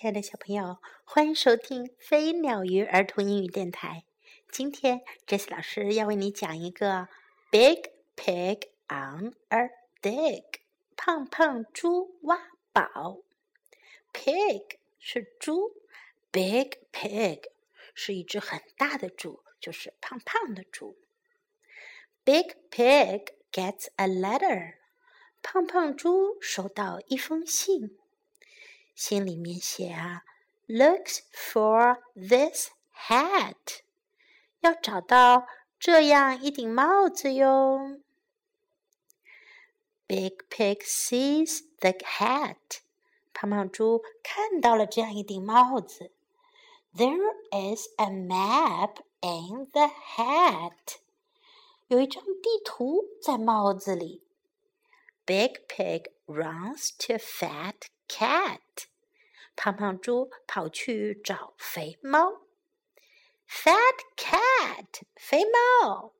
亲爱的小朋友，欢迎收听飞鸟鱼儿童英语电台。今天，Jess 老师要为你讲一个 Big Pig on a Dig，胖胖猪挖宝。Pig 是猪，Big Pig 是一只很大的猪，就是胖胖的猪。Big Pig gets a letter，胖胖猪收到一封信。信里面写啊，looks for this hat，要找到这样一顶帽子哟。Big Pig sees the hat，胖胖猪看到了这样一顶帽子。There is a map in the hat，有一张地图在帽子里。Big Pig runs to Fat Cat。 胖胖猪跑去找肥猫。Fat cat，肥猫，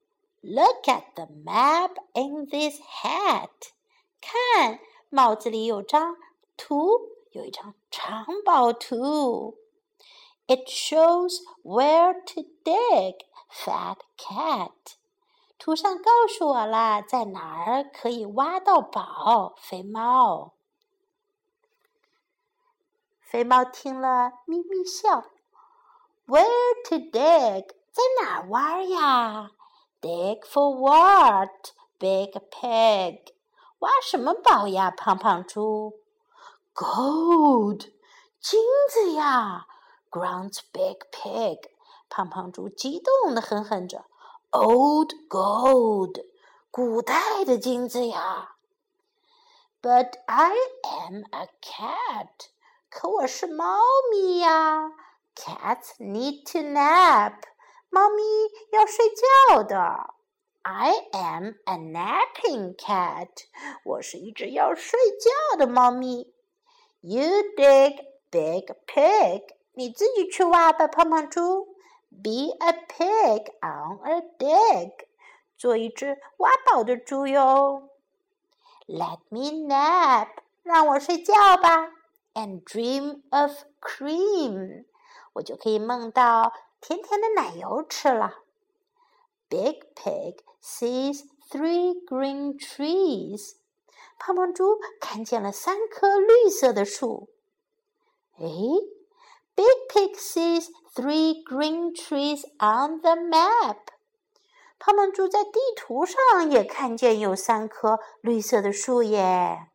Look at the map in this hat。看，帽子里有张图，有一张藏宝图。It shows where to dig, fat cat。图上告诉我啦，在哪儿可以挖到宝，肥猫。 肥猫听了，咪咪笑。Where to dig？在哪挖呀？Dig for what? Big pig。挖什么宝呀？胖胖猪。Gold，金子呀！Grunts Big Pig。胖胖猪激动的哼哼着。Old gold，古代的金子呀。But I am a cat。 可我是猫咪呀，Cats need to nap，猫咪要睡觉的。I am a napping cat，我是一只要睡觉的猫咪。You dig, big pig，你自己去挖吧，胖胖猪。Be a pig on a dig，做一只挖宝的猪哟。Let me nap，让我睡觉吧。and dream of cream，我就可以梦到甜甜的奶油吃了。Big Pig sees three green trees，胖胖猪看见了三棵绿色的树。诶，Big Pig sees three green trees on the map，胖胖猪在地图上也看见有三棵绿色的树耶。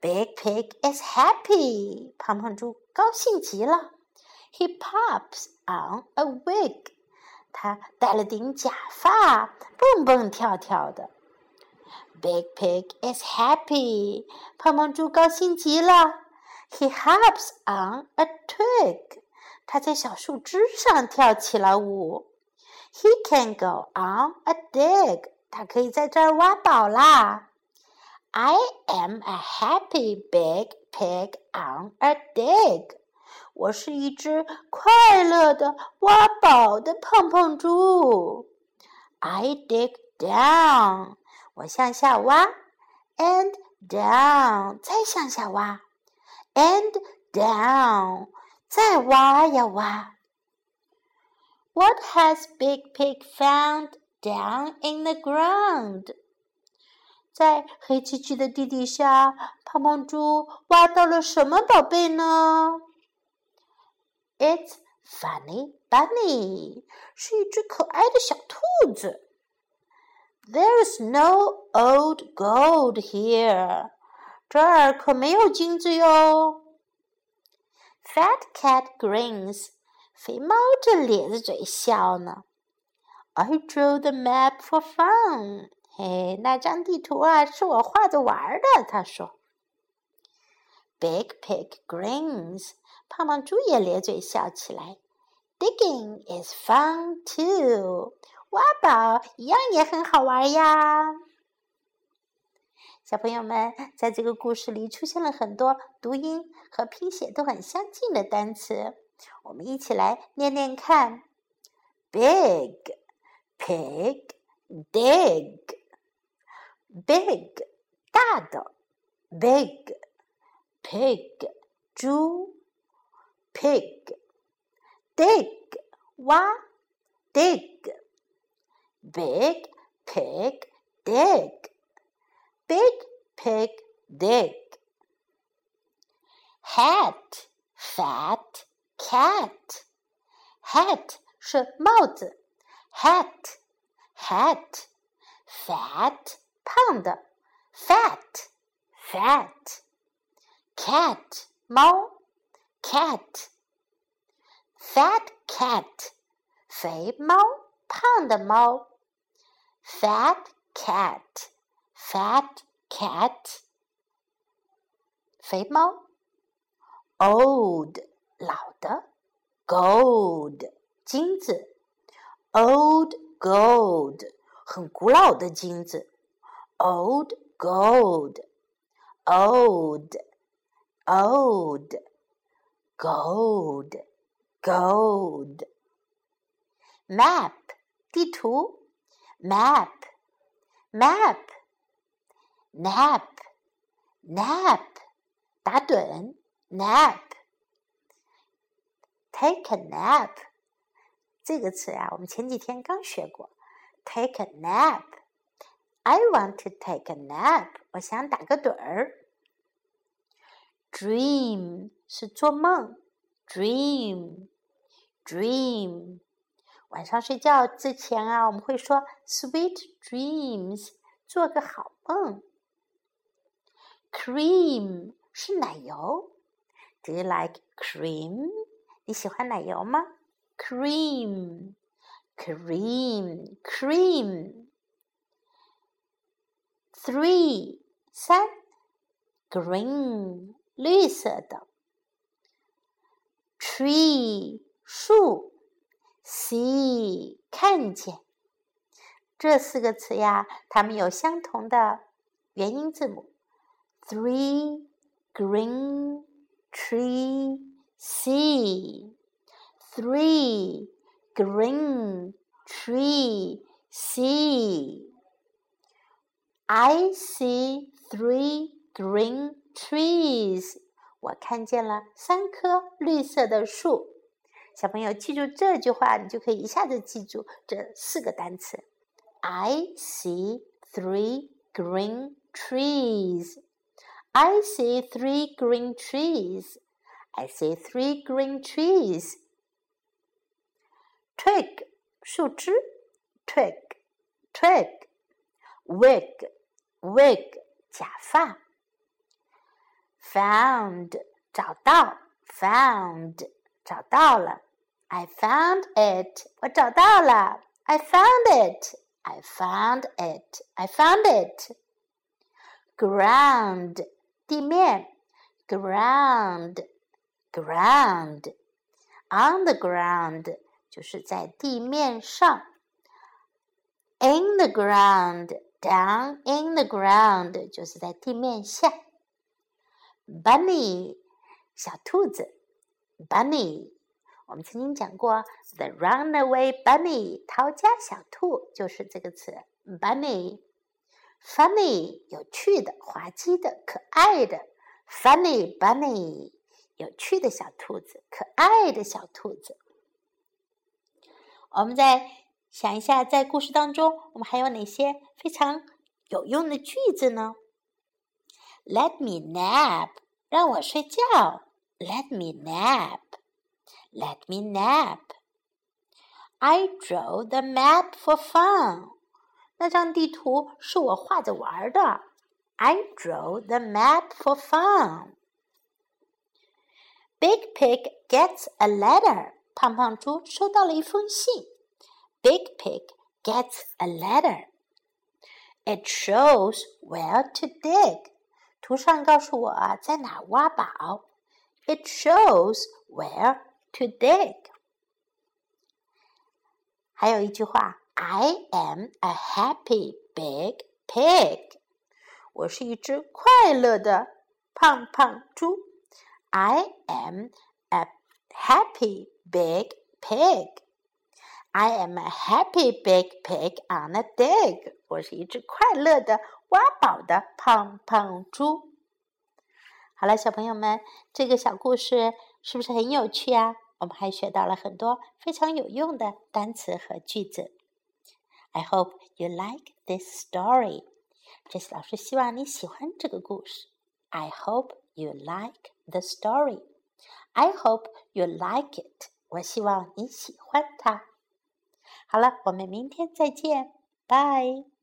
Big Pig is happy. 胖胖猪高兴极了。He pops on a wig. 他戴了顶假发，蹦蹦跳跳的。Big Pig is happy. 胖胖猪高兴极了。He hops on a twig. 他在小树枝上跳起了舞。He can go on a dig. 他可以在这儿挖宝啦。 I am a happy big pig on a dig。我是一只快乐的挖宝的胖胖猪。I dig down。我向下挖，and down，再向下挖，and down，再挖呀挖。What has Big Pig found down in the ground? 在黑漆漆的地底下，胖胖猪挖到了什么宝贝呢？It's Funny Bunny，是一只可爱的小兔子。There's no old gold here，这儿可没有金子哟。Fat cat grins，肥猫正咧着嘴笑呢。I drew the map for fun。哎，那张地图啊，是我画着玩的。他说：“Big pig grins。”胖胖猪也咧嘴笑起来。“Digging is fun too。”挖宝一样也很好玩呀。小朋友们，在这个故事里出现了很多读音和拼写都很相近的单词，我们一起来念念看：Big pig dig。big 大的，big pig 猪 pig, dig 挖 dig, big pig dig, big pig dig. Hat, fat cat, hat 是帽子，hat hat fat 胖的，fat fat cat 猫，cat fat cat 肥猫，胖的猫，fat cat fat cat 肥猫，old 老的，gold 金子，old gold 很古老的金子 ，old gold old old gold gold map 地图，map map nap nap 打盹，nap take a nap 这个词啊，我们前几天刚学过。Take a nap. I want to take a nap. 我想打个盹儿。Dream 是做梦，dream dream。晚上睡觉之前啊，我们会说 sweet dreams，做个好梦。Cream 是奶油。Do you like cream？你喜欢奶油吗？Cream, cream, cream. Three 三，green 绿色的。Tree 树，see 看见。这四个词呀，它们有相同的元音字母。Three green tree see three green tree see I see three green trees 我看见了三棵绿色的树。小朋友记住这句话，你就可以一下子记住这四个单词。I see three green trees. I see three green trees. I see three green trees. Twig 树枝，twig twig wig wig 假发。Found 找到，found 找到了。I found it 我找到了。I found it I found it I found it. Ground 地面，ground ground on the ground 就是在地面上，in the ground Down in the ground 就是在地面下。Bunny 小兔子，Bunny 我们曾经讲过，the runaway bunny 逃家小兔就是这个词，Bunny。Funny 有趣的、滑稽的、可爱的，Funny bunny 有趣的小兔子，可爱的小兔子。我们在想一下，在故事当中，我们还有哪些非常有用的句子呢？Let me nap，让我睡觉。Let me nap，Let me nap。I drew the map for fun。那张地图是我画着玩的。I drew the map for fun. Big Pig gets a letter. 胖胖猪收到了一封信。Big Pig gets a letter. It shows where to dig. 图上告诉我啊，在哪挖宝。It shows where to dig. 还有一句话，I am a happy big pig. 我是一只快乐的胖胖猪。I am a happy big pig. I am a happy big pig on a dig. 我是一只快乐的挖宝的胖胖猪。好了，小朋友们，这个小故事是不是很有趣啊？我们还学到了很多非常有用的单词和句子。I hope you like this story。这次老师希望你喜欢这个故事。I hope you like the story。I hope you like it。我希望你喜欢它。好了，我们明天再见，拜。